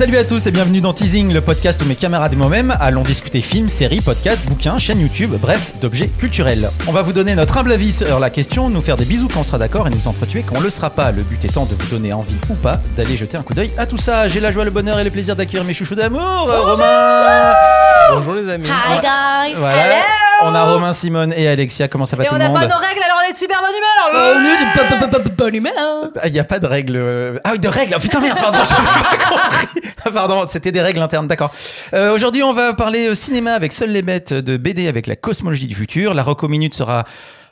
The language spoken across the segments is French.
Salut à tous et bienvenue dans Teasing, le podcast où mes camarades et moi-même allons discuter films, séries, podcasts, bouquins, chaînes YouTube, bref, d'objets culturels. On va vous donner notre humble avis sur la question, nous faire des bisous quand on sera d'accord et nous entretuer quand on le sera pas. Le but étant de vous donner envie ou pas d'aller jeter un coup d'œil à tout ça. J'ai la joie, le bonheur et le plaisir d'accueillir mes chouchous d'amour, Romain Bonjour les amis. Hi guys. Voilà, Hello. on a Romain, Simone et Alexia, comment ça va Et tout on le n'a monde pas nos règles, alors on est de super bonne humeur. On est de bonne- bonne humeur. Ah, Il n'y a pas de règles. euh, Ah oui, de règles. Oh, putain, merde, pardon, j'avais pas compris. Pardon, c'était des règles internes, d'accord. Euh, Aujourd'hui, on va parler euh, cinéma avec Seules les bêtes de BD avec la cosmologie du futur. La Rocco Minute sera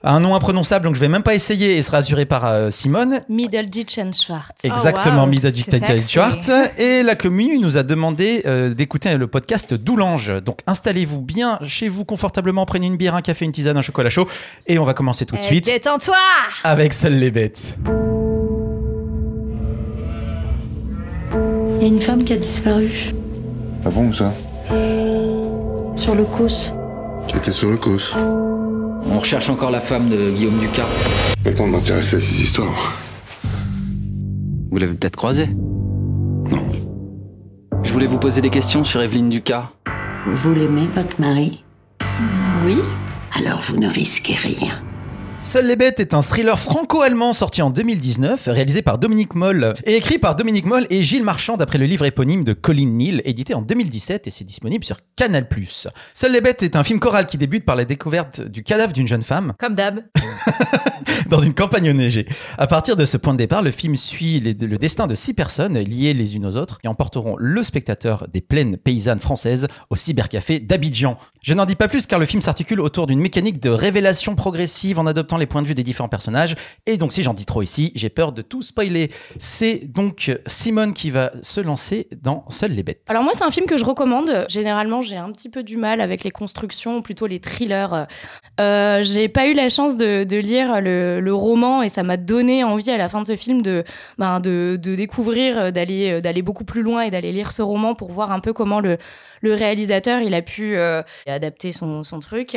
un nom imprononçable, donc je vais même pas essayer et sera assuré par euh, Simone. Middleditch and Schwartz. Exactement, Oh, wow. Schwartz. Et la commune nous a demandé euh, d'écouter le podcast Doulange. Donc installez-vous bien chez vous confortablement, prenez une bière, un café, une tisane, un chocolat chaud. Et on va commencer tout de suite Détends-toi. avec Seules les bêtes. Il y a une femme qui a disparu Ah bon, ça sur le Causse. Qui était sur le cos. On recherche encore la femme de Guillaume Ducas. Pas le temps de m'intéresser à ces histoires. Vous l'avez peut-être croisée Non. Je voulais vous poser des questions sur Evelyne Ducas. Vous l'aimez, votre mari? Oui. Alors vous ne risquez rien. Seules les bêtes est un thriller franco-allemand sorti en 2019, réalisé par Dominique Moll et écrit par Dominique Moll et Gilles Marchand d'après le livre éponyme de Colin Neal, édité en 2017 et c'est disponible sur Canal+. Seules les bêtes est un film choral qui débute par la découverte du cadavre d'une jeune femme Comme d'hab. dans une campagne enneigée. À partir de ce point de départ, le film suit les- le destin de six personnes liées les unes aux autres et emporteront le spectateur des plaines paysannes françaises au cybercafé d'Abidjan. Je n'en dis pas plus car le film s'articule autour d'une mécanique de révélation progressive en adoptant les points de vue des différents personnages et donc si j'en dis trop ici, j'ai peur de tout spoiler. C'est donc Simone qui va se lancer dans Seules les bêtes. Alors moi, c'est un film que je recommande. Généralement, j'ai un petit peu du mal avec les constructions, plutôt les thrillers. Euh, j'ai pas eu la chance de, lire le, roman et ça m'a donné envie à la fin de ce film de, ben, de, découvrir, euh, d'aller, euh, d'aller beaucoup plus loin et d'aller lire ce roman pour voir un peu comment le, réalisateur il a pu adapter son truc.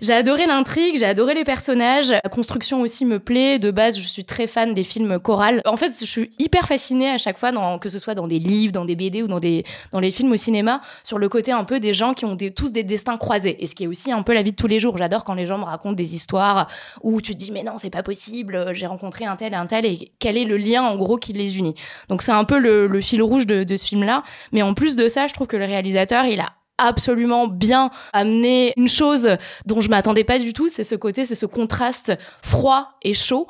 J'ai adoré l'intrigue, j'ai adoré les personnages. La construction aussi me plaît. De base, je suis très fan des films chorales. En fait, je suis hyper fascinée à chaque fois, dans, que ce soit dans des livres, dans des BD ou dans, des, dans les films au cinéma, sur le côté un peu des gens qui ont tous des destins croisés. Et ce qui est aussi un peu la vie de tous les jours. J'adore quand les gens me racontent des histoires où tu te dis, mais non, c'est pas possible, j'ai rencontré un tel et un tel, et quel est le lien en gros qui les unit. Donc c'est un peu le, le fil rouge de, de ce film-là. Mais en plus de ça, je trouve que le réalisateur, il a absolument bien amené une chose dont je m'attendais pas du tout, c'est ce côté, c'est ce contraste froid et chaud.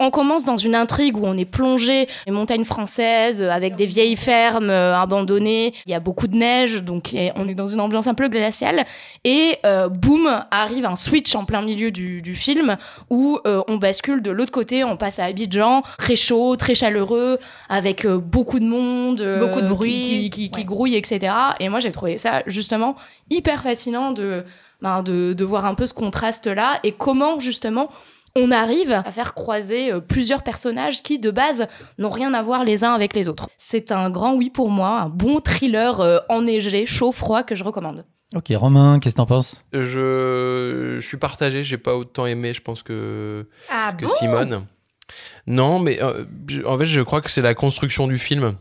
On, commence dans une intrigue où on est plongé les montagnes françaises euh, avec des vieilles fermes euh, abandonnées, il y a beaucoup de neige, donc on est dans une ambiance un peu glaciale. Et euh, boum, arrive un switch en plein milieu du, du film où euh, on bascule de l'autre côté, on passe à Abidjan, très chaud, très chaleureux, avec euh, beaucoup de monde, Beaucoup de qui- bruit. qui grouille, etc. Et moi, j'ai trouvé ça justement hyper fascinant de, ben, de, de voir un peu ce contraste-là et comment justement on arrive à faire croiser euh, plusieurs personnages qui, de base, n'ont rien à voir les uns avec les autres. C'est un grand oui pour moi, un bon thriller euh, enneigé, chaud, froid que je recommande. Ok, Romain, qu'est-ce que t'en penses? Je, je suis partagé, j'ai pas autant aimé, je pense que, Ah que Simone. Non, mais euh, en fait, je crois que c'est la construction du film.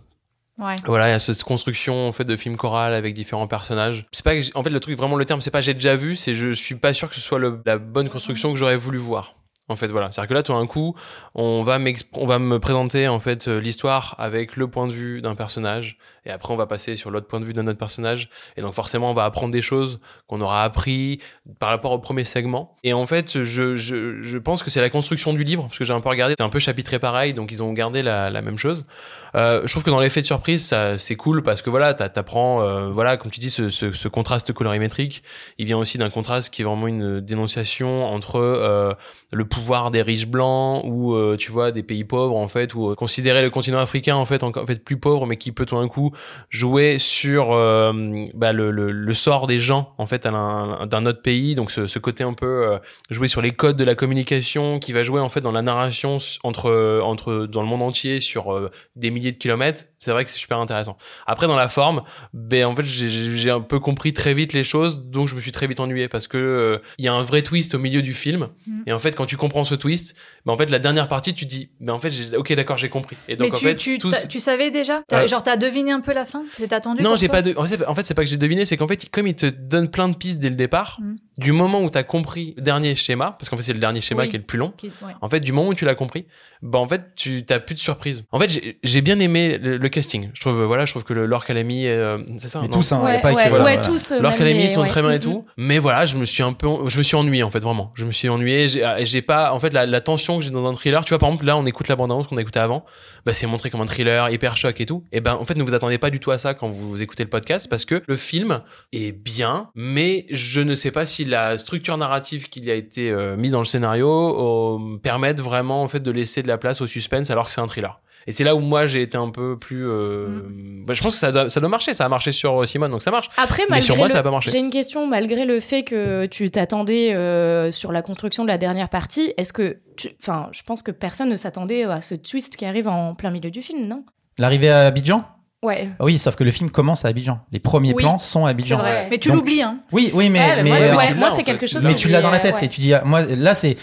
Ouais. Voilà, il y a cette construction en fait de film choral avec différents personnages. C'est pas en fait le truc vraiment le terme c'est pas j'ai déjà vu, c'est je suis pas sûr que ce soit la bonne construction que j'aurais voulu voir. En fait, voilà. C'est-à-dire que là, tout d'un coup, on va, on va me présenter en fait euh, l'histoire avec le point de vue d'un personnage, et après on va passer sur l'autre point de vue d'un autre personnage, et donc forcément on va apprendre des choses qu'on aura appris par rapport au premier segment. Et en fait, je, je, pense que c'est la construction du livre, parce que j'ai un peu regardé, c'est un peu chapitré pareil, donc ils ont gardé la, même chose. Euh, je trouve que dans l'effet de surprise, c'est cool parce que voilà, t'a- t'apprends, euh, voilà, comme tu dis, ce, ce, contraste colorimétrique. Il vient aussi d'un contraste qui est vraiment une dénonciation entre le pouvoir des riches blancs ou euh, tu vois des pays pauvres en fait ou euh, considérer le continent africain en fait en, en fait plus pauvre mais qui peut tout d'un coup jouer sur euh, bah, le, le, le sort des gens en fait d'un autre pays. Donc ce, ce côté un peu euh, jouer sur les codes de la communication qui va jouer en fait dans la narration entre entre dans le monde entier sur euh, des milliers de kilomètres c'est vrai que c'est super intéressant. Après dans la forme ben en fait j'ai- un peu compris très vite les choses donc je me suis très vite ennuyé parce que euh, il y a un vrai twist au milieu du film. Et en fait quand tu comprends ce twist. Mais en fait, la dernière partie, tu te dis, mais en fait, j'ai- ok, d'accord, j'ai compris. Et donc Mais en tu, fait, tu, tout- tu savais déjà? T'as- Euh, Genre, t'as deviné un peu la fin? T'es attendu non, j'ai pas de. En fait, en fait c'est pas que j'ai deviné, c'est qu'en fait, comme il te donne plein de pistes dès le départ, Mm. du moment où t'as compris le dernier schéma, parce qu'en fait, c'est le dernier schéma Oui. qui est le plus long. Qui- ouais. En fait, du moment où tu l'as compris, bah en fait, tu t'as plus de surprise. En fait, j'ai- bien aimé le, le casting. Je trouve, voilà, je trouve que le Laure Calamy, euh, c'est ça. Mais tous, hein, Ouais, pas ouais, voilà, tous. euh, Laure Calamy les- sont très bien et Mm, tout, mais voilà, je me suis un peu, je me suis ennuyé en fait vraiment. Je me suis ennuyé. J'ai et j'ai en fait, la, tension que j'ai dans un thriller. Tu vois, par exemple, là, on écoute la bande annonce qu'on a écouté avant. Bah, c'est montré comme un thriller hyper choc et tout. Et ben, en fait, ne vous attendez pas du tout à ça quand vous écoutez le podcast parce que le film est bien, mais je ne sais pas si la structure narrative qu'il a été euh, mis dans le scénario euh, permettent vraiment en fait de laisser de la place au suspense alors que c'est un thriller. Et c'est là où moi j'ai été un peu plus. euh, bah, je pense que ça doit, ça doit marcher. Ça a marché sur euh, Simone, donc ça marche. Après, Mais malgré sur moi, le- ça a pas marché. J'ai une question, malgré le fait que tu t'attendais euh, sur la construction de la dernière partie, est-ce que, tu- enfin, je pense que personne ne s'attendait à ce twist qui arrive en plein milieu du film, non? L'arrivée à Abidjan? Ouais. Ah Oui, sauf que le film commence à Abidjan. Les premiers Oui, plans sont à Abidjan. c'est vrai. Mais tu l'oublies, hein Oui, oui, mais, Ouais, mais mais, moi, euh, ouais, moi, c'est quelque chose. mais tu l'as dans la tête. ouais. Et tu dis, ah, moi, là, c'est.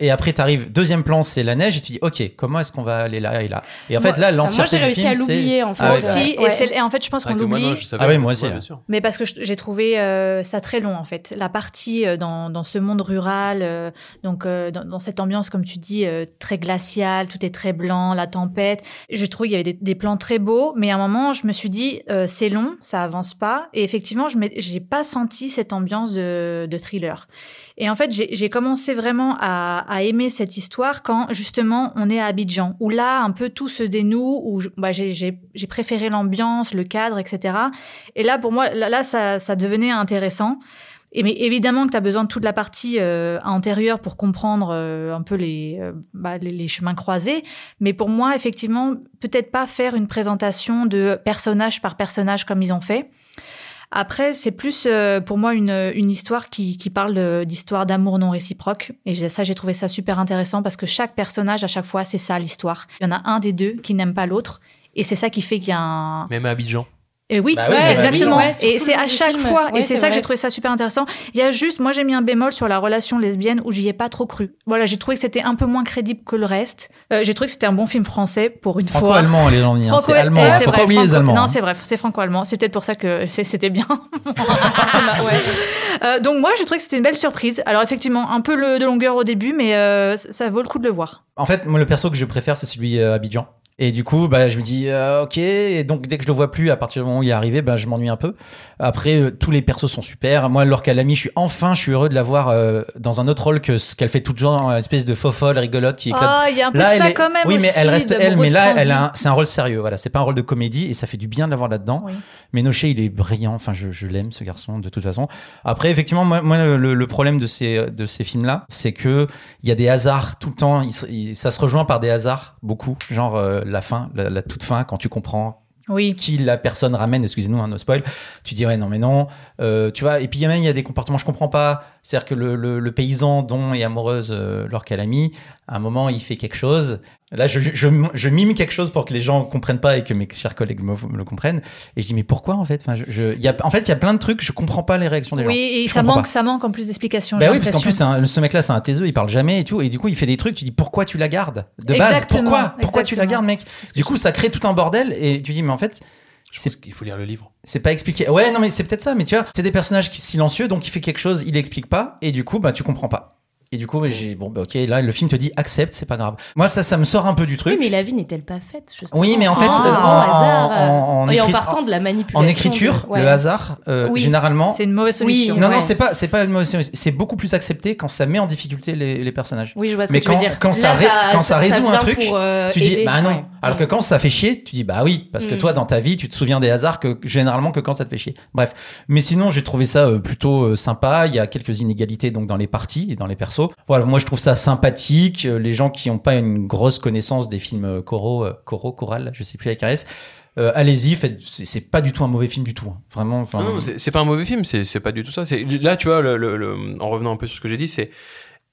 Et après, t'arrives, deuxième plan, c'est la neige, et tu dis, ok, comment est-ce qu'on va aller là et là? Et en fait, là, enfin, moi, l'entièreté j'ai réussi film, à l'oublier, en fait. Ah Moi ouais, Ouais. aussi, et, Ouais. c'est- et en fait, je pense vrai qu'on l'oublie. non, je savais Ah oui, moi aussi. bien sûr. Mais parce que je- j'ai trouvé euh, ça très long en fait. La partie euh, dans, dans ce monde rural, euh, donc euh, dans, dans cette ambiance, comme tu dis, euh, très glaciale, tout est très blanc, la tempête. J'ai trouvé qu'il y avait des, des plans très beaux, mais à un moment, je me suis dit, euh, c'est long, ça avance pas. Et effectivement, je n'ai pas senti cette ambiance de, de thriller. Et en fait, j'ai commencé vraiment à, à aimer cette histoire quand justement on est à Abidjan, où là, un peu tout se dénoue, où bah, j'ai- préféré l'ambiance, le cadre, etc. Et là, pour moi, là, là, ça, ça devenait intéressant. Et mais évidemment que tu as besoin de toute la partie euh, antérieure pour comprendre euh, un peu les, euh, bah, les, les chemins croisés. Mais pour moi, effectivement, peut-être pas faire une présentation de personnage par personnage comme ils ont fait. Après, c'est plus euh, pour moi une, histoire qui, qui parle d'histoire d'amour non réciproque. Et ça, j'ai trouvé ça super intéressant parce que chaque personnage, à chaque fois, c'est ça l'histoire. Il y en a un des deux qui n'aime pas l'autre. Et c'est ça qui fait qu'il y a un, Même à Abidjan. Et oui, Bah oui, ouais, mais exactement. ouais, et c'est à chaque film. fois, Ouais, et c'est ça que j'ai trouvé ça super intéressant. Il y a juste, moi j'ai mis un bémol sur la relation lesbienne où j'y ai pas trop cru. Voilà, j'ai trouvé que c'était un peu moins crédible que le reste. Euh, j'ai trouvé que c'était un bon film français pour une fois. Franco-allemand, les gens disent. hein, C'est allemand, hein, c'est faut vrai, pas oublier les Allemands. Non, hein. c'est vrai, c'est franco-allemand. C'est peut-être pour ça que c'était bien. Euh, donc moi, j'ai trouvé que c'était une belle surprise. Alors effectivement, un peu le- de longueur au début, mais euh, ça- ça vaut le coup de le voir. En fait, moi, le perso que je préfère, c'est celui euh, Abidjan. Et du coup, bah, je me dis, euh, ok. Et donc, dès que je le vois plus, à partir du moment où il est arrivé, bah, je m'ennuie un peu. Après, euh, tous les persos sont super. Moi, Laure Calamy, je suis enfin, je suis heureux de la voir euh, dans un autre rôle que ce qu'elle fait tout le temps, une espèce de faux folle rigolote qui éclate. Ah, il y a un peu Là, de ça est- quand même oui, mais aussi, elle reste elle, mais là, elle a un- c'est un rôle sérieux. Voilà, c'est pas un rôle de comédie et ça fait du bien de l'avoir là-dedans. Oui. Mais Noché, il est brillant. Enfin, je, je l'aime ce garçon de toute façon. Après, effectivement, moi, moi, le, le problème de ces de ces films-là, c'est que il y a des hasards tout le temps. Il se- il- ça se rejoint par des hasards beaucoup, genre euh, la fin, la, la toute fin, quand tu comprends Oui. qui la personne ramène. Excusez-nous, un no spoil. Tu dis ouais, non, mais non. Euh, tu vois. Et puis il y a même il y a des comportements je comprends pas. C'est-à-dire que le, le, le paysan dont est amoureuse euh, Laure Calamy, à un moment, il fait quelque chose. Là, je, je, je mime quelque chose pour que les gens comprennent pas et que mes chers collègues me, me le comprennent. Et je dis, mais pourquoi en fait? Enfin, je, y a, En fait, il y a plein de trucs, je comprends pas les réactions des gens. Oui, et ça manque, pas. ça manque en plus d'explications. Bah oui, parce qu'en plus, un- ce mec-là, c'est un taiseux, il parle jamais et tout. Et du coup, il fait des trucs, tu dis, pourquoi tu la gardes? De base, Exactement, pourquoi? Pourquoi tu la gardes, mec? Du coup, ça crée tout un bordel et tu dis, mais en fait, C'est- qu'il faut lire le livre. c'est pas expliqué. Ouais, non, mais c'est peut-être ça. Mais tu vois, c'est des personnages qui silencieux, donc il fait quelque chose, il explique pas, et du coup, bah, tu comprends pas. Et du coup, j'ai bon, bah, ok, là, le film te dit accepte, c'est pas grave. Moi, ça, ça me sort un peu du truc. Oui, mais la vie n'est-elle pas faite justement Oui, mais en fait, euh, en- hasard, en- en- en et en partant de la manipulation. En écriture, ouais. le hasard, euh, Oui. généralement. C'est une mauvaise Oui, solution. Non, non, ouais. c'est pas, c'est pas une mauvaise solution. C'est beaucoup plus accepté quand ça met en difficulté les, les personnages. Oui, je vois ce Mais que tu veux quand- dire. quand ça quand ça résout un truc, pour, euh, tu dis bah non. ouais. Alors que quand ça fait chier, tu dis bah oui, parce que Mm. toi dans ta vie, tu te souviens des hasards que généralement que quand ça te fait chier. Bref, mais sinon j'ai trouvé ça plutôt sympa. Il y a quelques inégalités donc dans les parties et dans les Voilà, moi je trouve ça sympathique. Euh, Les gens qui n'ont pas une grosse connaissance des films euh, choraux, euh, choraux, choral, je sais plus avec RS. euh, allez-y, faites. C'est pas du tout un mauvais film du tout. hein. Vraiment. enfin, Non, c'est pas un mauvais film, c'est pas du tout ça. C'est- Là, tu vois, le- le- le- en revenant un peu sur ce que j'ai dit, c'est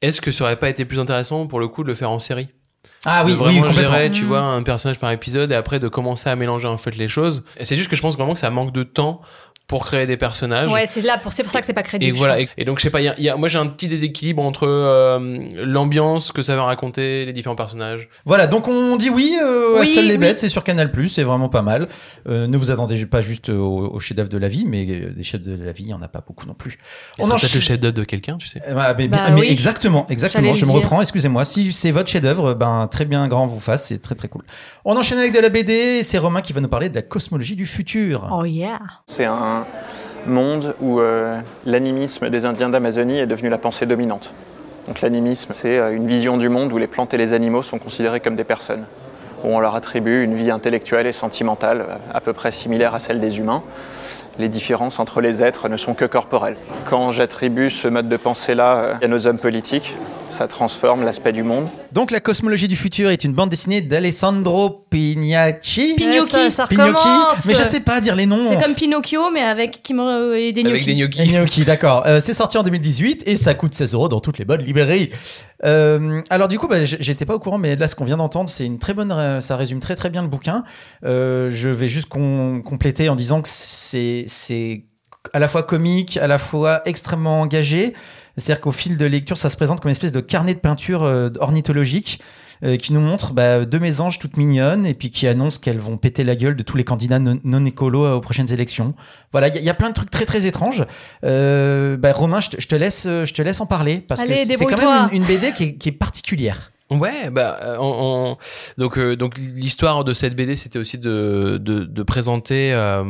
est-ce que ça aurait pas été plus intéressant pour le coup de le faire en série? Ah oui, de oui, vraiment complètement. gérer, tu Mm. vois, un personnage par épisode et après de commencer à mélanger en fait les choses. Et c'est juste que je pense vraiment que ça manque de temps pour créer des personnages. Ouais, c'est là, pour, c'est pour ça que c'est pas Et crédible. voilà. Et, pense. et donc je sais pas. il y a- il y a- moi j'ai un petit déséquilibre entre euh, l'ambiance que ça va raconter, les différents personnages. Voilà, donc on dit oui, euh, à Seules les oui. bêtes, c'est sur Canal+, c'est vraiment pas mal. Euh, ne vous attendez pas juste au, au chef-d'œuvre de la vie, mais des chefs de la vie, il y en a pas beaucoup non plus. On peut-être enchaîne- le chef-d'œuvre de quelqu'un, tu sais? Eh ben, mais, Bah mais oui. exactement, exactement. Je me dire. reprends, excusez-moi. Si c'est votre chef-d'œuvre, ben très bien grand vous fasse, c'est très très cool. On enchaîne avec de la BD, c'est Romain qui va nous parler de la cosmologie du futur. Oh yeah. C'est un monde où euh, l'animisme des Indiens d'Amazonie est devenu la pensée dominante. Donc l'animisme, c'est euh, une vision du monde où les plantes et les animaux sont considérés comme des personnes, où on leur attribue une vie intellectuelle et sentimentale euh, à peu près similaire à celle des humains. Les différences entre les êtres ne sont que corporelles. Quand j'attribue ce mode de pensée-là euh, à nos hommes politiques, ça transforme l'aspect du monde. Donc la cosmologie du futur est une bande dessinée d'Alessandro Pignacci. Pignocchi. Ça, ça Pignocchi, recommence. mais je sais pas dire les noms. C'est comme Pinocchio, mais avec et des Avec gnocchis. des gnocchis. D'accord. Euh, c'est sorti en 2018 et ça coûte 16 euros dans toutes les bonnes librairies. Euh, alors du coup, bah, j'étais pas au courant, mais là, ce qu'on vient d'entendre, c'est une très bonne, ça résume très très bien le bouquin. Euh, je vais juste compléter en disant que c'est c'est à la fois comique, à la fois extrêmement engagé. C'est-à-dire qu'au fil de lecture, ça se présente comme une espèce de carnet de peinture euh, ornithologique euh, qui nous montre bah, deux mésanges toutes mignonnes et puis qui annoncent qu'elles vont péter la gueule de tous les candidats non, non écolos euh, aux prochaines élections. Voilà, il y, a- il y a plein de trucs très très étranges. Euh, bah, Romain, je te, laisse, euh, je te laisse en parler parce Allez, que c'est quand même une, une BD qui est, qui est particulière. Ouais, bah, euh, on, on- donc euh, donc l'histoire de cette BD, c'était aussi de de, de présenter. euh,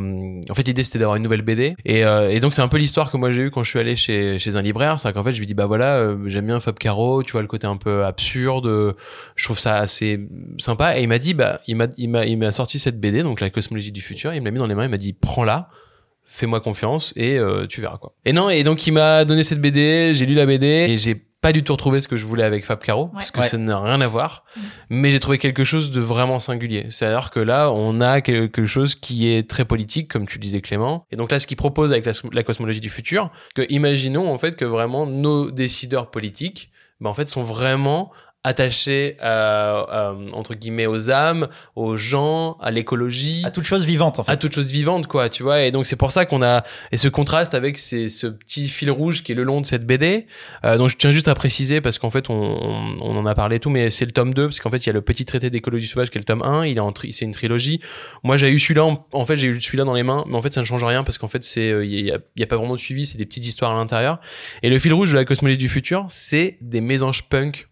en fait, l'idée c'était d'avoir une nouvelle BD, et, euh, et donc c'est un peu l'histoire que moi j'ai eu quand je suis allé chez chez un libraire. C'est qu'en fait, je lui dis bah voilà, euh, j'aime bien Fab Caro, tu vois le côté un peu absurde, je trouve ça assez sympa. Et il m'a dit bah il m'a il m'a il m'a sorti cette BD, donc la cosmologie du futur. Il me l'a mis dans les mains, il m'a dit prends-la fais-moi confiance et euh, tu verras quoi. Et non, et donc il m'a donné cette BD, j'ai lu la BD et j'ai pas du tout retrouvé ce que je voulais avec Fab Caro parce que Ouais. ça n'a rien à voir, mais j'ai trouvé quelque chose de vraiment singulier. C'est-à-dire que là, on a quelque chose qui est très politique, comme tu le disais Clément. Et donc là, ce qu'il propose avec la, la cosmologie du futur, que imaginons en fait que vraiment nos décideurs politiques, ben, en fait, sont vraiment attachés à, à, entre guillemets aux âmes, aux gens, à l'écologie, À toute chose vivante, en fait. à toute chose vivante quoi tu vois. Et donc c'est pour ça qu'on a et ce contraste avec ces, ce petit fil rouge qui est le long de cette BD euh, donc je tiens juste à préciser parce qu'en fait on, on, on en a parlé et tout mais c'est le tome 2 parce qu'en fait il y a le petit traité d'écologie sauvage qui est le tome 1 il est en c'est une trilogie. Moi j'ai eu celui-là en, en fait j'ai eu celui-là dans les mains mais en fait ça ne change rien parce qu'en fait c'est euh, il y, a, il y a pas vraiment de suivi c'est des petites histoires à l'intérieur. Et le fil rouge de la cosmologie du futur c'est des mésanges punk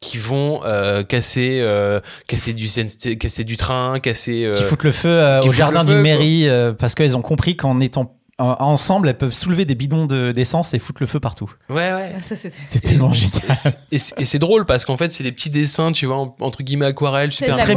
qui vont euh, casser euh, casser du casser du train casser euh, qui foutent le feu euh, au jardin d'une mairie euh, parce qu'elles ont compris qu'en étant ensemble, elles peuvent soulever des bidons de- d'essence et foutre le feu partout. ouais ouais Ça, c'est- tellement génial. et c'est drôle parce qu'en fait c'est des petits dessins tu vois en- entre guillemets aquarelles C'est super très.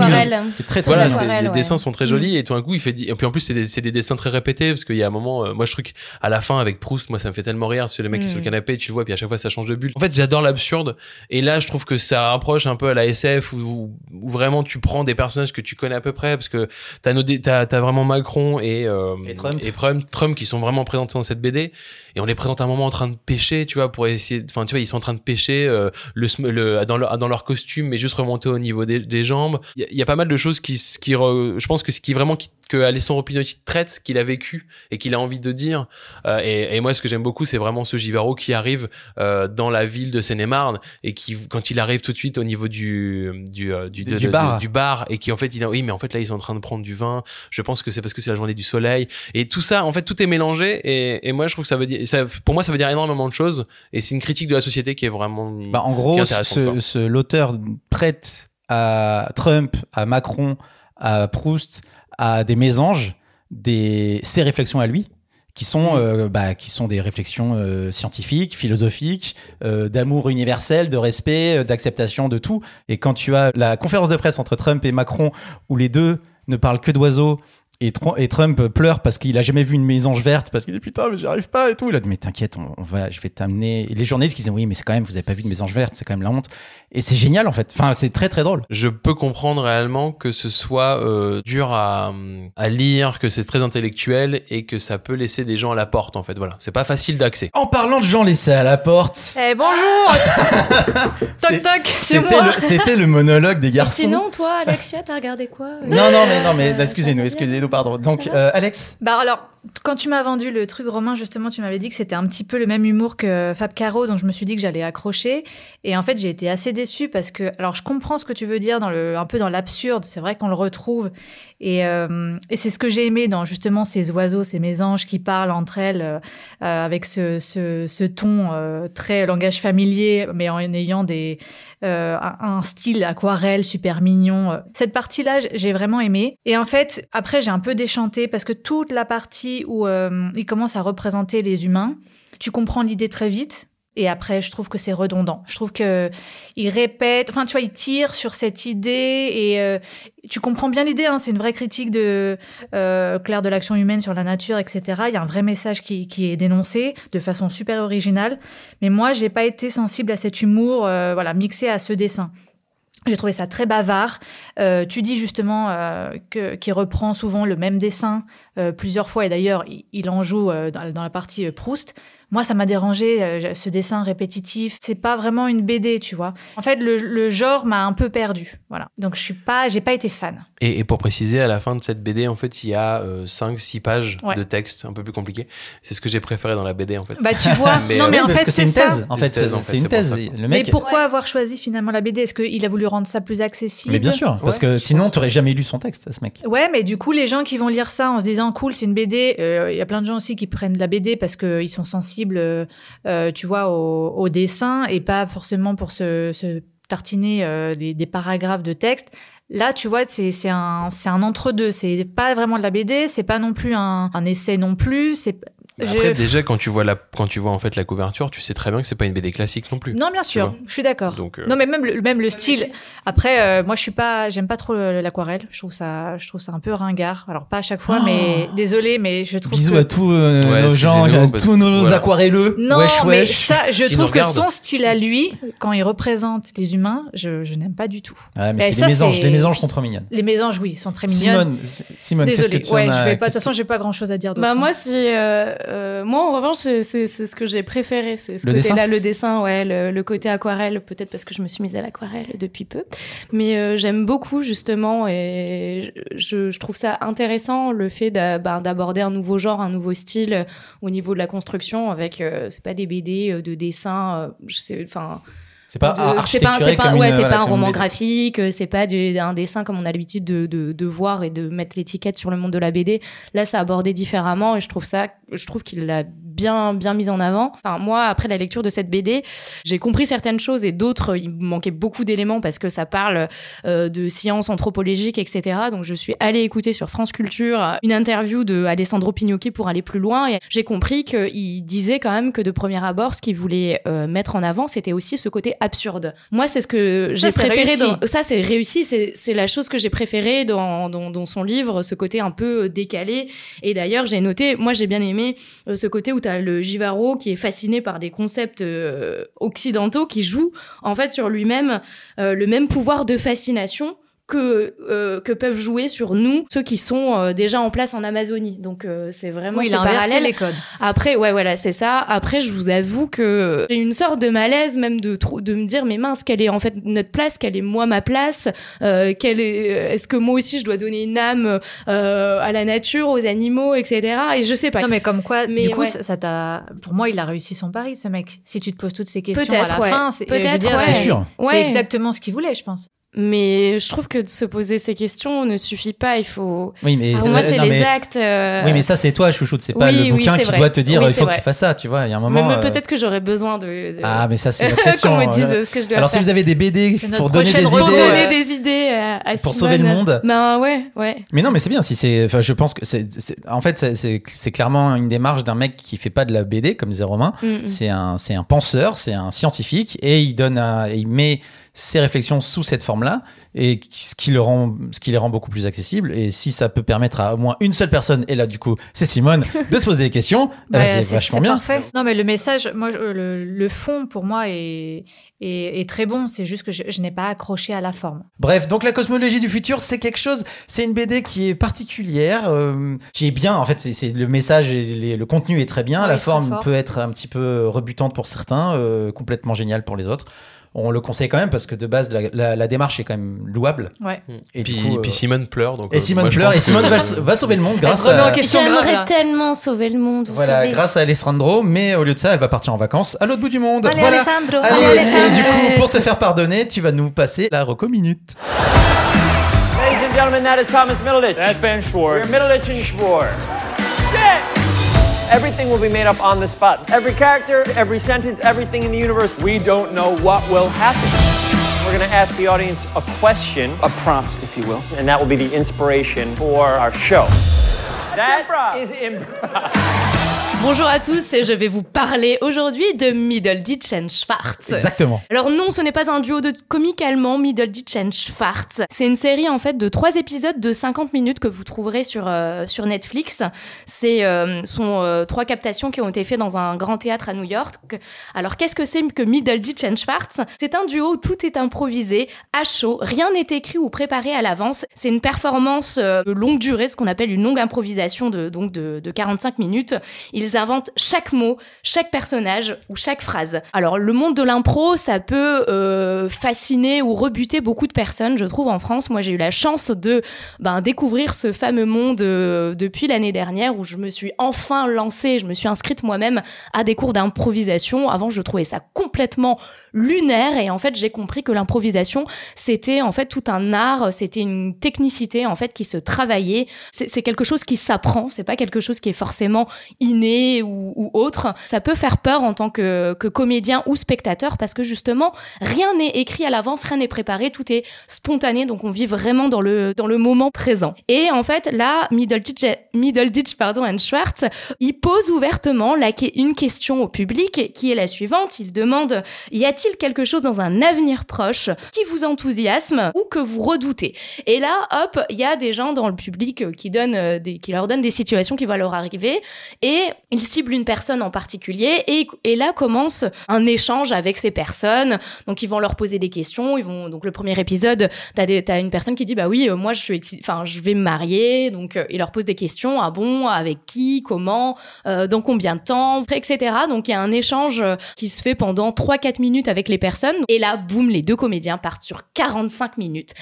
C'est très très voilà, les ouais. dessins sont très jolis et tout d'un coup il fait et puis en plus c'est des, c'est des dessins très répétés parce qu'il y a un moment euh, moi je trouve qu'à la fin avec Proust moi ça me fait tellement rire c'est le mec qui est sur le Mm. canapé tu vois puis à chaque fois ça change de bulle en fait j'adore l'absurde et là je trouve que ça rapproche un peu à la SF où, où- où vraiment tu prends des personnages que tu connais à peu près parce que t'as t'as vraiment Macron et euh, Et Trump. Trump Trump qui sont vraiment présentés dans cette BD et on les présente à un moment en train de pêcher tu vois pour essayer enfin tu vois ils sont en train de pêcher euh, le, le dans leur dans leur costume mais juste remonter au niveau des, des jambes. Il y, y a pas mal de choses qui qui re- je pense que ce qui vraiment qui, que Alessandro Pinotti traite qu'il a vécu et qu'il a envie de dire Euh, et, et moi ce que j'aime beaucoup c'est vraiment ce Givaro qui arrive euh, dans la ville de Seine-et-Marne et qui quand il arrive tout de suite au niveau du du euh, du, Du- de- du bar. du bar et qui en fait il dit oui mais en fait là ils sont en train de prendre du vin. Je pense que c'est parce que c'est la journée du soleil. Et tout ça en fait tout est mélangé et, et moi je trouve que ça veut dire ça, pour moi ça veut dire énormément de choses et c'est une critique de la société qui est vraiment Bah, en gros, ce, l'auteur prête à Trump, à Macron, à Proust, à des mésanges, des, ses réflexions à lui, qui sont, euh, bah, qui sont des réflexions euh, scientifiques, philosophiques, euh, d'amour universel, de respect, d'acceptation de tout. Et quand tu as la conférence de presse entre Trump et Macron, où les deux ne parlent que d'oiseaux, et, Tr- et Trump pleure parce qu'il a jamais vu une mésange verte, parce qu'il dit putain, mais j'y arrive pas et tout. Il a dit, mais t'inquiète, on, va, je vais t'amener. Les journalistes qui disaient, oui, mais c'est quand même, vous avez pas vu de mésange verte, c'est quand même la honte. Et c'est génial, en fait. Enfin, c'est très, très drôle. je peux comprendre réellement que ce soit euh, dur à, à lire, que c'est très intellectuel et que ça peut laisser des gens à la porte en fait. Voilà, c'est pas facile d'accès. En parlant de gens laissés à la porte, Eh bonjour Toc toc, c'est c'était moi le, c'était le monologue des garçons. Sinon, toi, Alexia, t'as regardé quoi euh non, non, mais non, mais Ah, excusez-nous, excusez-nous, pardon. Donc, euh, Alex, Bah alors, quand tu m'as vendu le truc romain, justement, tu m'avais dit que c'était un petit peu le même humour que Fab Caro, donc je me suis dit que j'allais accrocher. Et en fait, j'ai été assez déçue parce que, alors, je comprends ce que tu veux dire dans le, un peu dans l'absurde. C'est vrai qu'on le retrouve. Et, euh, et c'est ce que j'ai aimé dans justement ces oiseaux, ces mésanges qui parlent entre elles euh, euh, avec ce, ce, ce ton euh, très langage familier, mais en ayant des, euh, un style aquarelle super mignon. Cette partie-là, j'ai vraiment aimé. Et en fait, après, j'ai un peu déchanté parce que toute la partie où euh, il commence à représenter les humains, tu comprends l'idée très vite. Et après, je trouve que c'est redondant. Je trouve que il répète, enfin, tu vois, il tire sur cette idée et euh, tu comprends bien l'idée. Hein, c'est une vraie critique de euh, Claire de l'action humaine sur la nature, etc. Il y a un vrai message qui, qui est dénoncé de façon super originale. Mais moi, j'ai pas été sensible à cet humour, euh, voilà, mixé à ce dessin. J'ai trouvé ça très bavard. Tu dis justement euh, que qu'il reprend souvent le même dessin plusieurs fois et d'ailleurs il, il en joue euh, dans, dans la partie euh, Proust. Moi, ça m'a dérangé euh, ce dessin répétitif. C'est pas vraiment une BD, tu vois. En fait, le, le genre m'a un peu perdu. Voilà. Donc je suis pas, j'ai pas été fan. Et, et pour préciser, à la fin de cette BD, en fait, il y a 5-6 pages Ouais. de texte un peu plus compliqué. C'est ce que j'ai préféré dans la BD, en fait. Bah tu vois. Mais, non euh, mais Oui, en parce fait que c'est une ça. thèse. En fait, C'est une thèse, en fait, une Le Mais mec. pourquoi avoir choisi finalement la BD Est-ce qu'il a voulu rendre ça plus accessible? Mais bien sûr, parce Ouais, que sinon, tu n'aurais jamais lu son texte, ce mec. Ouais, mais du coup, les gens qui vont lire ça en se disant cool, c'est une BD, euh, il y a plein de gens aussi qui prennent la BD parce qu'ils sont sensibles, euh, euh, tu vois, au, au dessin et pas forcément pour se, tartiner des, paragraphes de texte. Là, tu vois, c'est un, un entre-deux. C'est pas vraiment de la BD, c'est pas non plus un, un essai non plus. C'est Après, déjà, quand tu vois la, quand tu vois en fait la couverture, tu sais très bien que c'est pas une BD classique non plus. Non, bien sûr, je suis d'accord. Donc, euh, Non, mais même le, même le style. Après, euh, moi, je suis pas, j'aime pas trop le- l'aquarelle. Je trouve ça, je trouve ça un peu ringard. Alors pas à chaque fois, Oh. mais désolé, mais je trouve Bisous que... à tous euh, Ouais, nos gens, à tous nos voilà. aquarelleux. Non, wesh, mais wesh. ça, je trouve que son style à lui, quand il représente les humains, je, je n'aime pas du tout. Mais c'est ça, les mésanges. Les mésanges sont trop mignonnes. Les mésanges, oui, sont très mignonnes. Simone, Simone, tu Ouais, en as je vais pas. De toute façon, j'ai pas grand-chose à dire. Bah hein. moi c'est euh, moi en revanche c'est ce que j'ai préféré. C'est ce Le côté là dessin le dessin ouais le, le côté aquarelle peut-être parce que je me suis mise à l'aquarelle depuis peu. Mais euh, j'aime beaucoup justement et je, je trouve ça intéressant le fait bah, d'aborder un nouveau genre un nouveau style euh, au niveau de la construction avec euh, c'est pas des BD de dessin je sais enfin C'est pas c'est ouais, voilà, un roman graphique, c'est pas du- un dessin comme on a l'habitude de, de, de voir et de mettre l'étiquette sur le monde de la BD. Là, c'est abordé différemment et je trouve ça, je trouve qu'il l'a bien, bien mis en avant. Enfin, moi, après la lecture de cette BD, j'ai compris certaines choses et d'autres, il me manquait beaucoup d'éléments parce que ça parle euh, de sciences anthropologiques, etc. Donc, je suis allée écouter sur France Culture une interview de Alessandro Pignocchi pour aller plus loin et j'ai compris qu'il disait quand même que de premier abord, ce qu'il voulait euh, mettre en avant, c'était aussi ce côté absurde. Moi, c'est ce que j'ai préféré. Dans... Ça, c'est réussi. C'est c'est la chose que j'ai préférée dans, dans, dans son livre, ce côté un peu décalé. Et d'ailleurs, j'ai noté, moi, j'ai bien aimé euh, ce côté où tu as le Givaro qui est fasciné par des concepts euh, occidentaux qui jouent en fait sur lui-même euh, le même pouvoir de fascination que, euh, que peuvent jouer sur nous ceux qui sont euh, déjà en place en Amazonie. Donc euh, c'est vraiment oui, il a parallèle. les codes. Après, ouais, voilà, c'est ça. Après, je vous avoue que j'ai une sorte de malaise, même de trop, de me dire, mais mince, quelle est en fait notre place, quelle est moi ma place, euh, quelle est, est-ce que moi aussi je dois donner une âme euh, à la nature, aux animaux, etc. Et je sais pas. Non, mais comme quoi, Mais du coup, ouais. ça ça t'a. Pour moi, il a réussi son pari, ce mec. Si tu te poses toutes ces questions à la ouais. fin, c'est je veux Peut-être, dire, ouais. C'est sûr. C'est Ouais. exactement ce qu'il voulait, je pense. Mais je trouve que de se poser ces questions ne suffit pas. Il faut. Oui, mais Pour moi, c'est les mais- actes. euh, Oui, mais ça, c'est toi, chouchoute. C'est pas oui, le bouquin qui vrai. doit te dire Oui, il c'est faut que tu fasses ça. Tu vois, il y a un moment. mais euh, peut-être que j'aurais besoin de. de- Ah, mais ça, c'est notre question. Qu'on me dise Euh, ce que je dois Alors, si vous avez des BD pour donner des idées. Pour Idée, donner euh, des idées à, à pour Simone. sauver le monde. Ben ouais, ouais. Mais non, mais c'est bien. Si c'est, enfin, je pense que c'est, en fait, c'est- clairement une démarche d'un mec qui fait pas de la BD comme disait Romain. Mm, mm. C'est un, c'est un penseur, c'est un scientifique, et il donne, il met ses réflexions sous cette forme-là, et ce qui le rend, ce qui les rend beaucoup plus accessibles. Et si ça peut permettre à au moins une seule personne, et là du coup, c'est Simone, de se poser des questions, bah, Ouais, c'est vachement bien. parfait. Non, mais le message, moi, le, le fond, pour moi, est, est, est très bon. C'est juste que je, je n'ai pas accroché à la forme. Bref, donc la cosmologie du futur, c'est quelque chose, c'est une BD qui est particulière, euh, qui est bien. En fait, c'est, le message et les- le contenu est très bien. Ouais, la forme peut être un petit peu rebutante pour certains, euh, complètement géniale pour les autres. On le conseille quand même parce que de base, la, la- la démarche est quand même louable. Ouais. Et puis, coup, euh, puis Simone pleure. Donc, et euh, Simone pleure et Simone va, va sauver le monde grâce à, J'aimerais tellement sauver le monde, vous voilà, savez. grâce à Alessandro, mais au lieu de ça, elle va partir en vacances à l'autre bout du monde. Allez, voilà. Alessandro. Allez, Allez, et du coup, pour te faire pardonner, tu vas nous passer la reco minute. Ladies and gentlemen, that is Thomas Middleditch. That's Ben Schwartz. We're Middleditch and Schwartz. Yeah. Everything will be made up on the spot. Every character, every sentence, everything in the universe. We don't know what will happen. We're going to ask the audience a question, a prompt, if you will, and that will be the inspiration for our show. That is improv. Bonjour à tous et je vais vous parler aujourd'hui de Middleditch and Schwartz. Exactement. Alors non, ce n'est pas un duo de comiques allemands, Middleditch and Schwartz. C'est une série en fait de trois épisodes de 50 minutes que vous trouverez sur, euh, sur Netflix. C'est euh, sont euh, trois captations qui ont été faites dans un grand théâtre à New York. Alors qu'est-ce que c'est que Middleditch and Schwartz? C'est un duo où tout est improvisé, à chaud, rien n'est écrit ou préparé à l'avance. C'est une performance euh, de longue durée, ce qu'on appelle une longue improvisation de, donc de, de 45 minutes. Ils inventent chaque mot, chaque personnage ou chaque phrase. Alors le monde de l'impro, ça peut euh, fasciner ou rebuter beaucoup de personnes, je trouve en France. Moi, j'ai eu la chance de ben, découvrir ce fameux monde euh, depuis l'année dernière où je me suis enfin lancée, je me suis inscrite moi-même à des cours d'improvisation. Avant, je trouvais ça complètement lunaire et en fait, j'ai compris que l'improvisation, c'était en fait tout un art, c'était une technicité en fait qui se travaillait. C'est quelque chose qui s'apprend, c'est pas quelque chose qui est forcément inné ou, ou autre. Ça peut faire peur en tant que, comédien ou spectateur parce que justement, rien n'est écrit à l'avance, rien n'est préparé, tout est spontané, donc on vit vraiment dans le, dans le moment présent. Et en fait, là, Middleditch, Middleditch pardon, and Schwartz, il pose ouvertement la, une question au public qui est la suivante. Il demande, y a-t-il quelque chose dans un avenir proche qui vous enthousiasme ou que vous redoutez? Et là, hop, il y a des gens dans le public qui, donnent, euh, qui leur donnent des situations qui vont leur arriver et il cible une personne en particulier et, et là commence un échange avec ces personnes. Donc ils vont leur poser des questions. Ils vont donc le premier épisode, t'as des- t'as une personne qui dit bah oui, euh, moi je suis, enfin je vais me marier. Donc euh, il leur pose des questions. Ah bon, avec qui, comment, euh, dans combien de temps, etc. Donc il y a un échange euh, qui se fait pendant 3-4 minutes avec les personnes. Et là, boum, les deux comédiens partent sur 45 minutes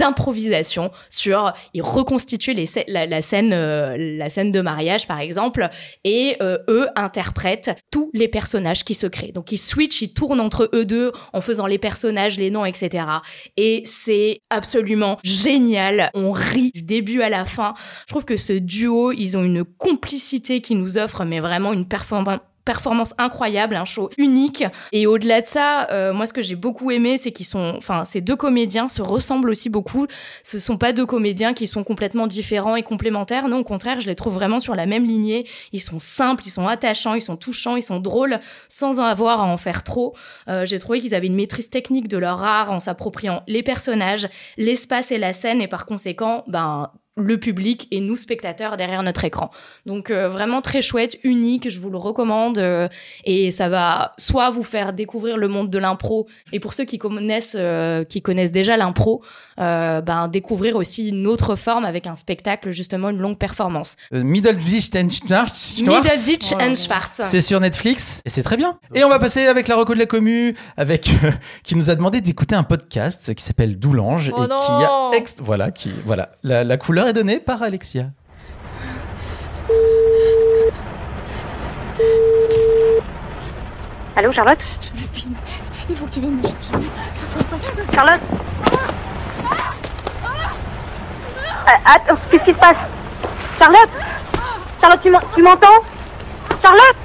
d'improvisation sur ils reconstituent la, la scène la scène de mariage par exemple et euh, eux interprètent tous les personnages qui se créent. Donc ils switchent ils tournent entre eux deux en faisant les personnages les noms etc et c'est absolument génial. On rit du début à la fin. Je trouve que ce duo ils ont une complicité qui nous offre mais vraiment une performance performance incroyable, un show unique. Et au-delà de ça, euh, moi, ce que j'ai beaucoup aimé, c'est qu'ils sont, enfin, ces deux comédiens se ressemblent aussi beaucoup. Ce sont pas deux comédiens qui sont complètement différents et complémentaires. Non, au contraire, je les trouve vraiment sur la même lignée. Ils sont simples, ils sont attachants, ils sont touchants, ils sont drôles, sans en avoir à en faire trop. Euh, j'ai trouvé qu'ils avaient une maîtrise technique de leur art en s'appropriant les personnages, l'espace et la scène, et par conséquent, ben le public et nous spectateurs derrière notre écran. Donc euh, vraiment très chouette, unique, je vous le recommande euh, et ça va soit vous faire découvrir le monde de l'impro et pour ceux qui connaissent euh, qui connaissent déjà l'impro, euh, ben découvrir aussi une autre forme avec un spectacle justement une longue performance. Euh, Middleditch and Schwartz. Middleditch and Schwartz. C'est sur Netflix et c'est très bien. Et on va passer avec la reco de la commu, avec euh, qui nous a demandé d'écouter un podcast qui s'appelle Doulange Oh et non qui a ex- voilà qui voilà la, la couleur est donnée par Alexia. Allô, Charlotte? Il faut que tu viennes me chercher. Charlotte? Euh, Attends, qu'est-ce qui se passe? Charlotte? Charlotte, tu m'entends? Charlotte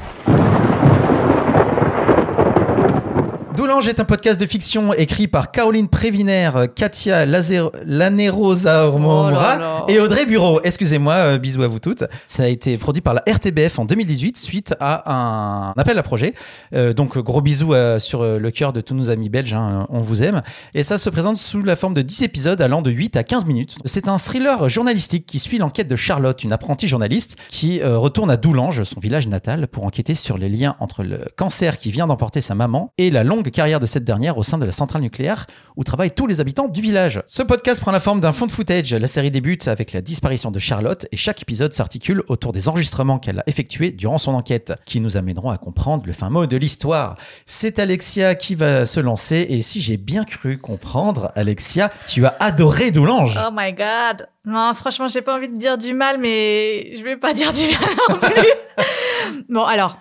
Doulange est un podcast de fiction écrit par Caroline Prévinaire, Katia Lazer- Lanerosa-Momora et Audrey Bureau. Excusez-moi, euh, bisous à vous toutes. Ça a été produit par la RTBF en 2018 suite à un appel à projet. Euh, donc gros bisous euh, sur le cœur de tous nos amis belges, hein, on vous aime. Et ça se présente sous la forme de 10 épisodes allant de 8 à 15 minutes. C'est un thriller journalistique qui suit l'enquête de Charlotte, une apprentie journaliste qui euh, retourne à Doulange, son village natal, pour enquêter sur les liens entre le cancer qui vient d'emporter sa maman et la longue carrière de cette dernière au sein de la centrale nucléaire où travaillent tous les habitants du village. Ce podcast prend la forme d'un fond de footage. La série débute avec la disparition de Charlotte et chaque épisode s'articule autour des enregistrements qu'elle a effectués durant son enquête, qui nous amèneront à comprendre le fin mot de l'histoire. C'est Alexia qui va se lancer et si j'ai bien cru comprendre, Alexia, tu as adoré Doulange. Oh my god. Non, franchement, j'ai pas envie de dire du mal, mais je vais pas dire du mal non plus. bon, alors,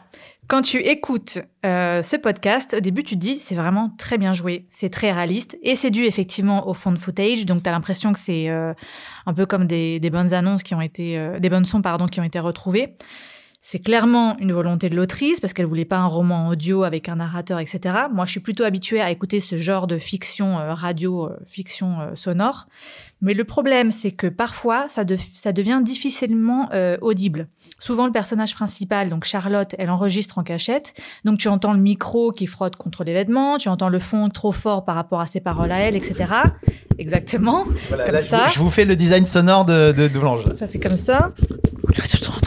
quand tu écoutes euh, ce podcast, au début, tu te dis c'est vraiment très bien joué, c'est très réaliste et c'est dû effectivement au fond de footage. Donc, tu as l'impression que c'est euh, un peu comme des, des bonnes annonces qui ont été, euh, des bonnes sons pardon, qui ont été retrouvées. C'est clairement une volonté de l'autrice parce qu'elle voulait pas un roman audio avec un narrateur, etc. Moi, je suis plutôt habituée à écouter ce genre de fiction euh, radio, euh, fiction euh, sonore. Mais le problème, c'est que parfois, ça, de- ça devient difficilement audible. Souvent, le personnage principal, donc Charlotte, elle enregistre en cachette. Donc, tu entends le micro qui frotte contre les vêtements, tu entends le fond trop fort par rapport à ses paroles à elle, etc. Exactement. Voilà, comme là, je ça. vous- Je vous fais le design sonore de, de. Ça fait comme ça.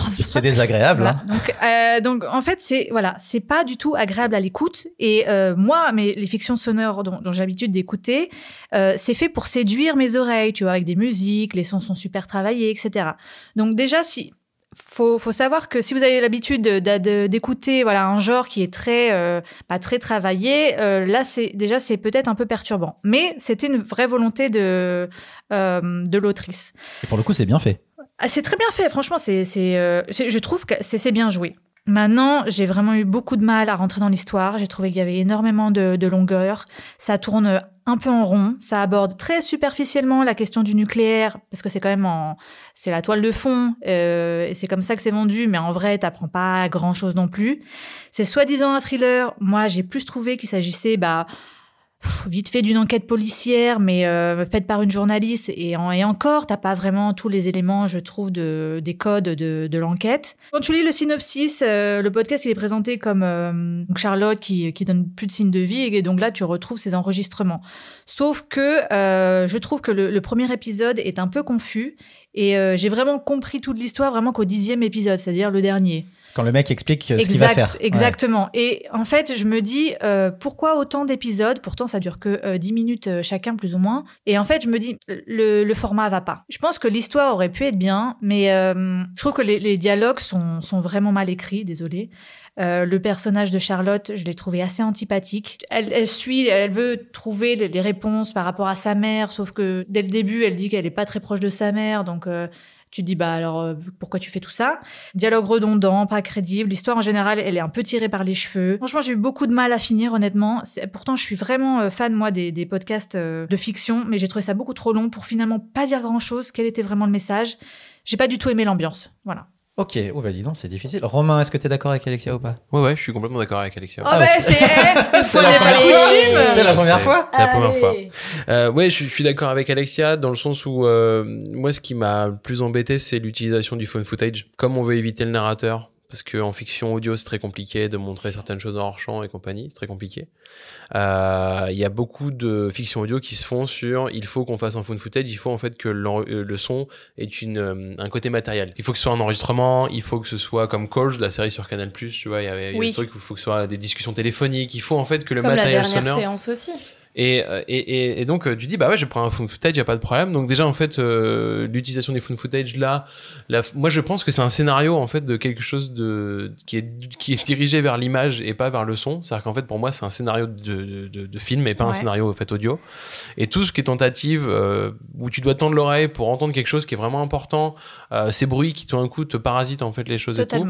C'est désagréable. Voilà. Donc, euh, donc en fait, c'est voilà, c'est pas du tout agréable à l'écoute. Et euh, moi, mais les fictions sonores dont, dont j'ai l'habitude d'écouter, euh, c'est fait pour séduire mes oreilles, tu vois, avec des musiques, les sons sont super travaillés, etc. Donc déjà, si faut, faut savoir que si vous avez l'habitude de- de- d'écouter voilà un genre qui est très euh, pas très travaillé, euh, là c'est déjà c'est peut-être un peu perturbant. Mais c'était une vraie volonté de euh, de l'autrice. Et pour le coup, c'est bien fait. Ah, c'est très bien fait, franchement, c'est, c'est, euh, je trouve que c'est, c'est bien joué. Maintenant, j'ai vraiment eu beaucoup de mal à rentrer dans l'histoire. J'ai trouvé qu'il y avait énormément de, de longueur. Ça tourne un peu en rond. Ça aborde très superficiellement la question du nucléaire, parce que c'est quand même en, c'est la toile de fond, euh, et c'est comme ça que c'est vendu. Mais en vrai, t'apprends pas grand chose non plus. C'est soi-disant un thriller. Moi, j'ai plus trouvé qu'il s'agissait, bah, vite fait d'une enquête policière, mais euh, faite par une journaliste. Et, en- et encore, t'as pas vraiment tous les éléments, je trouve, de, des codes de, l'enquête. Quand tu lis le synopsis, euh, le podcast, il est présenté comme euh, Charlotte qui, qui donne plus de signes de vie. Et donc là, tu retrouves ses enregistrements. Sauf que je trouve que le, premier épisode est un peu confus. Et j'ai vraiment compris toute l'histoire vraiment qu'au dixième épisode, c'est-à-dire le dernier. Quand le mec explique euh, ce qu'il va faire. Ouais. Exactement. Et en fait, je me dis, euh, pourquoi autant d'épisodes? Pourtant, ça dure que euh, 10 minutes euh, chacun, plus ou moins. Et en fait, je me dis, le, le format va pas. Je pense que l'histoire aurait pu être bien, mais euh, je trouve que les, les dialogues sont, sont vraiment mal écrits, désolé. Le personnage de Charlotte, je l'ai trouvé assez antipathique. Elle, elle suit, elle veut trouver les, réponses par rapport à sa mère, sauf que dès le début, elle dit qu'elle est pas très proche de sa mère, donc tu te dis bah alors euh, pourquoi tu fais tout ça? Dialogue redondant, pas crédible. L'histoire en général, elle est un peu tirée par les cheveux. Franchement, j'ai eu beaucoup de mal à finir, honnêtement. Pourtant, je suis vraiment euh, fan moi des, des podcasts euh, de fiction, mais j'ai trouvé ça beaucoup trop long pour finalement pas dire grand chose. Quel était vraiment le message J'ai pas du tout aimé l'ambiance. Voilà. Ok, oh bah dis donc, c'est difficile. Romain, est-ce que tu es d'accord avec Alexia ou pas? Ouais, ouais, je suis complètement d'accord avec Alexia. Oh bah c'est la. C'est la première fois C'est la première fois. Euh, ouais, je, suis- je suis d'accord avec Alexia dans le sens où euh, moi, ce qui m'a le plus embêté, c'est l'utilisation du phone footage. Comme on veut éviter le narrateur, parce qu'en fiction audio, c'est très compliqué de montrer certaines choses en hors champ et compagnie, c'est très compliqué. Euh, Il y a beaucoup de fiction audio qui se font sur il faut qu'on fasse un phone footage, il faut en fait que euh, le son ait une, euh, un côté matériel. Il faut que ce soit un enregistrement, il faut que ce soit comme Coach, la série sur Canal+, tu vois, il y a Oui. ce truc où il faut que ce soit des discussions téléphoniques, il faut en fait que le Comme la matériel dernière sonore... séance aussi. Et, euh, et, et, et donc, euh, tu dis, bah ouais, je prends un phone footage, y a pas de problème. Donc, déjà, en fait, euh, l'utilisation des phone footage là, la, moi, je pense que c'est un scénario, en fait, de quelque chose de, qui est, qui est dirigé vers l'image et pas vers le son. C'est-à-dire qu'en fait, pour moi, c'est un scénario de, de, de film et pas un scénario, en fait, audio. Et tout ce qui est tentative, euh, où tu dois tendre l'oreille pour entendre quelque chose qui est vraiment important, euh, ces bruits qui, tout d'un coup, te parasitent, en fait, les choses et tout.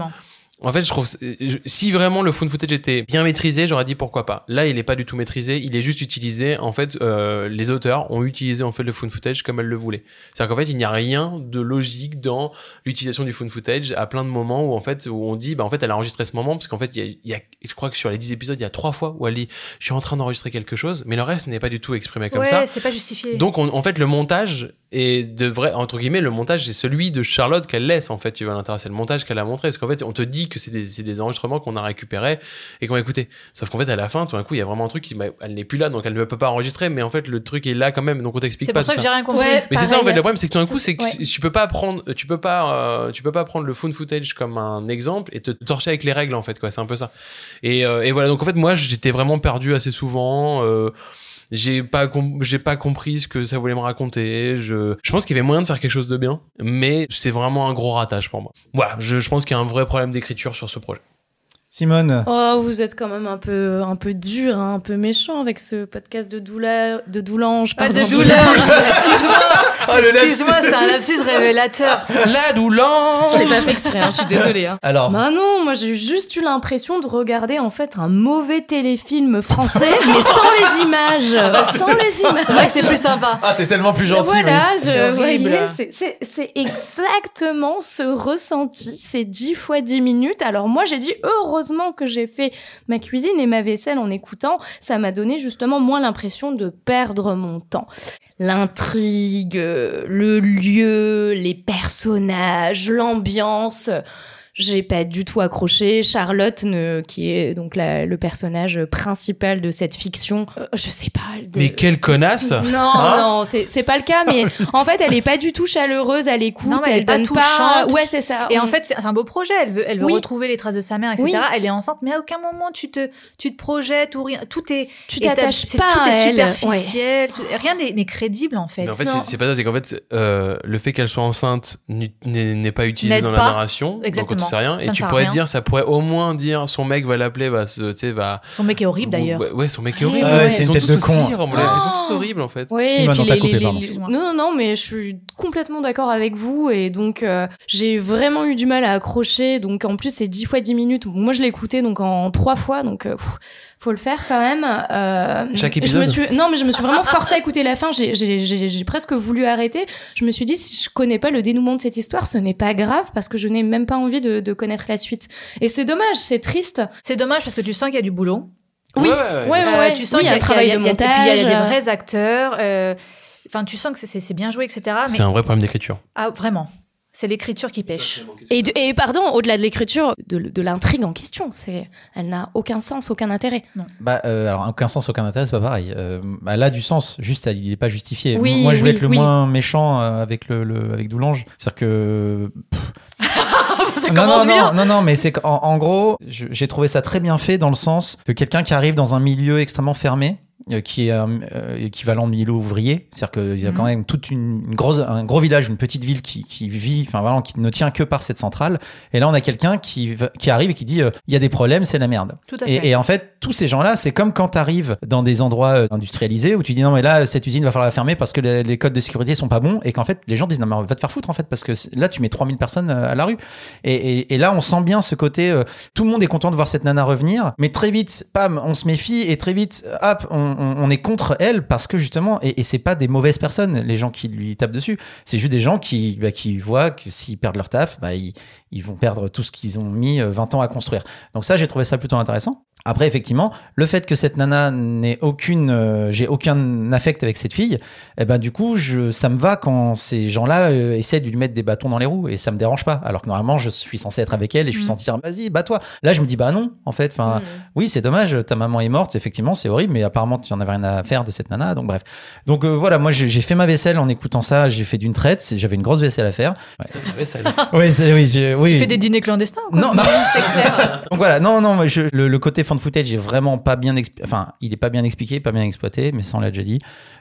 En fait, je trouve, je- si vraiment le phone footage était bien maîtrisé, j'aurais dit pourquoi pas. Là, il est pas du tout maîtrisé, il est juste utilisé. En fait, euh, les auteurs ont utilisé en fait le phone footage comme elles le voulaient. C'est-à-dire qu'en fait, il n'y a rien de logique dans l'utilisation du phone footage à plein de moments où en fait, où on dit, bah en fait, elle a enregistré ce moment parce qu'en fait, il y a, il y a- je crois que sur les 10 épisodes, il y a trois fois où elle dit, je suis en train d'enregistrer quelque chose, mais le reste n'est pas du tout exprimé comme ouais, ça. c'est pas justifié. Donc, on- en fait, le montage Et de vrai, entre guillemets, le montage, c'est celui de Charlotte qu'elle laisse, en fait, tu l'intérieur. C'est le montage qu'elle a montré. Parce qu'en fait, on te dit que c'est des, c'est des enregistrements qu'on a récupérés et qu'on a écoutés. Sauf qu'en fait, à la fin, tout d'un coup, il y a vraiment un truc qui, bah, elle n'est plus là, donc elle ne peut pas enregistrer. Mais en fait, le truc est là quand même, donc on t'explique C'est pas pour ça tout que j'ai rien compris. Ouais, mais c'est ça en fait le problème c'est que tout d'un coup c'est que Ouais. tu peux pas prendre tu peux pas euh, tu peux pas prendre le phone footage comme un exemple et te torcher avec les règles en fait quoi c'est un peu ça et, euh, et voilà donc en fait moi j'étais vraiment perdu assez souvent euh, j'ai pas j'ai pas compris ce que ça voulait me raconter je je pense qu'il y avait moyen de faire quelque chose de bien mais c'est vraiment un gros ratage pour moi. Voilà je, je pense qu'il y a un vrai problème d'écriture sur ce projet Simone, Oh, vous êtes quand même un peu, un peu dur, hein, un peu méchant avec ce podcast de douleur, de doulange, Pas pardon. de douleur. Excuse-moi. Oh, le Excuse-moi, c'est un lapsus révélateur. la doulange Je l'ai pas fait exprès, hein, je suis désolée. hein. alors, Bah non, moi j'ai juste eu l'impression de regarder en fait un mauvais téléfilm français, mais sans les images, sans les images. C'est vrai que c'est plus sympa. ah, c'est tellement plus gentil. Voilà, oui. je, c'est exactement ce ressenti. C'est 10 fois 10 minutes. Alors moi, j'ai dit heureusement que j'ai fait ma cuisine et ma vaisselle en écoutant. Ça m'a donné justement moins l'impression de perdre mon temps. L'intrigue, le lieu, les personnages, l'ambiance. J'ai pas du tout accroché. Charlotte, ne- qui est donc la- le personnage principal de cette fiction, euh, je sais pas. de- mais quelle connasse non, Hein non, c'est c'est pas le cas, mais en fait, elle est pas du tout chaleureuse à l'écoute. Elle elle est pas donne touchante. Ouais, c'est ça. Et On- en fait, c'est un beau projet. Elle veut, elle veut Oui. retrouver les traces de sa mère, etc. Oui. Elle est enceinte, mais à aucun moment tu te, tu te projettes ou rien. Tout est, tu t'attaches c'est- pas tout à est elle. Ouais. superficiel. tout- rien n'est crédible en fait. Mais en fait, c'est- pas ça, c'est qu'en fait, euh, le fait qu'elle soit enceinte n'est pas utilisé dans pas. la narration, Exactement. Sait rien. Ça et tu pourrais rien. dire, ça pourrait au moins dire, son mec va l'appeler, va, se- tu sais, va. Son mec est horrible d'ailleurs. Ouais, ouais, son mec est Ouais, horrible. ouais, Ils c'est une sont tête tous de con. Ils sont tous horribles en fait. Oui, Simone, et puis on t'a les- coupé, les- pardon. les-. Non, non, non, mais je suis complètement d'accord avec vous et donc euh, j'ai vraiment eu du mal à accrocher. Donc en plus c'est 10 fois 10 minutes. Moi je l'ai écouté donc en trois fois, donc euh, pff, faut le faire quand même. Euh, Chaque je me épisode suis, non mais je me suis vraiment forcée à écouter la fin. J'ai- presque voulu arrêter. Je me suis dit si je connais pas le dénouement de cette histoire, ce n'est pas grave parce que je n'ai même pas envie de, de connaître la suite. Et c'est dommage, c'est triste. C'est dommage parce que tu sens qu'il y a du boulot. Oui, Ouais, ouais, Euh, ouais. tu sens Oui, il y a un qu'il travail de et puis il y a des montage. vrais acteurs. euh, Enfin, tu sens que c'est- bien joué, etc. Mais C'est un vrai problème d'écriture. ah, vraiment, c'est l'écriture qui pêche. Et, de- et pardon, au-delà de l'écriture, de, de l'intrigue en question, c'est, elle n'a aucun sens, aucun intérêt. Bah, euh, alors, aucun sens, aucun intérêt, c'est pas pareil. Euh, bah, là, du sens, juste, il est pas justifié. Oui, Moi, je vais oui, être le oui. moins méchant euh, avec le, le- avec Doulange. C'est-à-dire que. non, non, commence bien. non, non, non, mais c'est qu'en en gros, j'ai trouvé ça très bien fait dans le sens que quelqu'un qui arrive dans un milieu extrêmement fermé, qui est euh, euh, équivalent de milieu ouvrier, c'est-à-dire qu'il y a Mhm. quand même toute une, une grosse, un gros village, une petite ville qui, qui vit, enfin vraiment, qui ne tient que par cette centrale. Et là, on a quelqu'un qui, qui arrive et qui dit, euh, il y a des problèmes, c'est la merde. Tout à fait. Et, et en fait, tous ces gens-là, c'est comme quand tu arrives dans des endroits euh, industrialisés où tu dis non mais là cette usine va falloir la fermer parce que les, codes de sécurité sont pas bons et qu'en fait les gens disent non mais va te faire foutre en fait parce que là tu mets 3000 personnes euh, à la rue. Et, là on sent bien ce côté euh, tout le monde est content de voir cette nana revenir mais très vite pam on se méfie et très vite hop on, est contre elle parce que justement et, et c'est pas des mauvaises personnes les gens qui lui tapent dessus. C'est juste des gens qui bah, qui voient que s'ils perdent leur taf bah ils, vont perdre tout ce qu'ils ont mis euh, 20 ans à construire. Donc ça j'ai trouvé ça plutôt intéressant après, effectivement, le fait que cette nana n'ait aucune, euh, j'ai aucun affect avec cette fille, eh ben du coup, je, ça me va quand ces gens-là euh, essaient de lui mettre des bâtons dans les roues et ça me dérange pas. Alors que normalement, je suis censé être avec elle et je suis Mm. censé dire vas-y, bats-toi. Là, je me dis bah non, en fait. Enfin, oui, c'est dommage. Ta maman est morte, effectivement, c'est horrible, mais apparemment, tu en avais rien à faire de cette nana. Donc bref. Donc euh, voilà, moi, j'ai fait ma vaisselle en écoutant ça. J'ai fait d'une traite. c'est- J'avais une grosse vaisselle à faire. Ouais, ça- Oui, c'est- oui, j'ai- oui. Tu fais des dîners clandestins quoi Non, non. c'est clair. Donc voilà, non, non, moi, je- le, le côté fan footage est vraiment pas bien. Enfin, il est pas bien expliqué, pas bien exploité, mais ça on l'a déjà dit.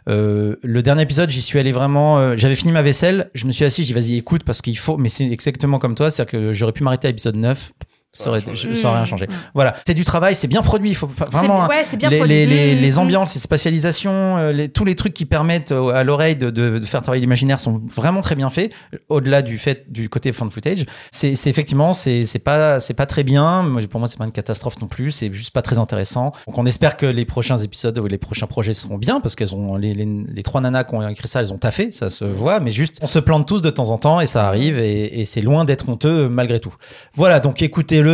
Euh, le dernier épisode, j'y suis allé vraiment. euh, J'avais fini ma vaisselle, je me suis assis, j'ai dit vas-y, écoute, parce qu'il faut. Mais c'est exactement comme toi, c'est-à-dire que j'aurais pu m'arrêter à l'épisode 9. Ça aurait, ça aurait rien changé. Voilà, c'est du travail, c'est bien produit. Il faut vraiment. ouais, bien les, produit. les, les, Mm, les mm. ambiances, les spatialisations, euh, tous les trucs qui permettent à l'oreille de, de, de faire travailler l'imaginaire sont vraiment très bien faits. Au-delà du fait du côté fan footage, c'est effectivement c'est pas c'est pas très bien. Pour moi, c'est pas une catastrophe non plus. C'est juste pas très intéressant. Donc, on espère que les prochains épisodes ou les prochains projets seront bien parce qu'elles ont les, trois nanas qui ont écrit ça, elles ont taffé, ça se voit. Mais juste, on se plante tous de temps en temps et ça arrive et, et c'est loin d'être honteux malgré tout. Voilà, donc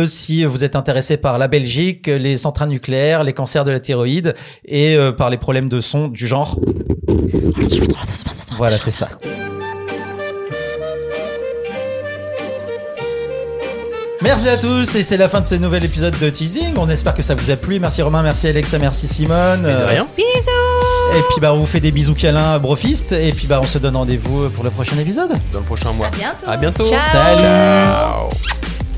si vous êtes intéressé par la Belgique, les centrales nucléaires, les cancers de la thyroïde et euh, par les problèmes de son du genre. Voilà, c'est ça. Merci à tous et c'est la fin de ce nouvel épisode de Teasing. On espère que ça vous a plu. Merci Romain, merci Alexa, merci Simone. Et de rien. Bisous. Et puis bah on vous fait des bisous câlins à Brofist et puis bah on se donne rendez-vous pour le prochain épisode. Dans le prochain mois. À bientôt. À bientôt. Ciao. Salut.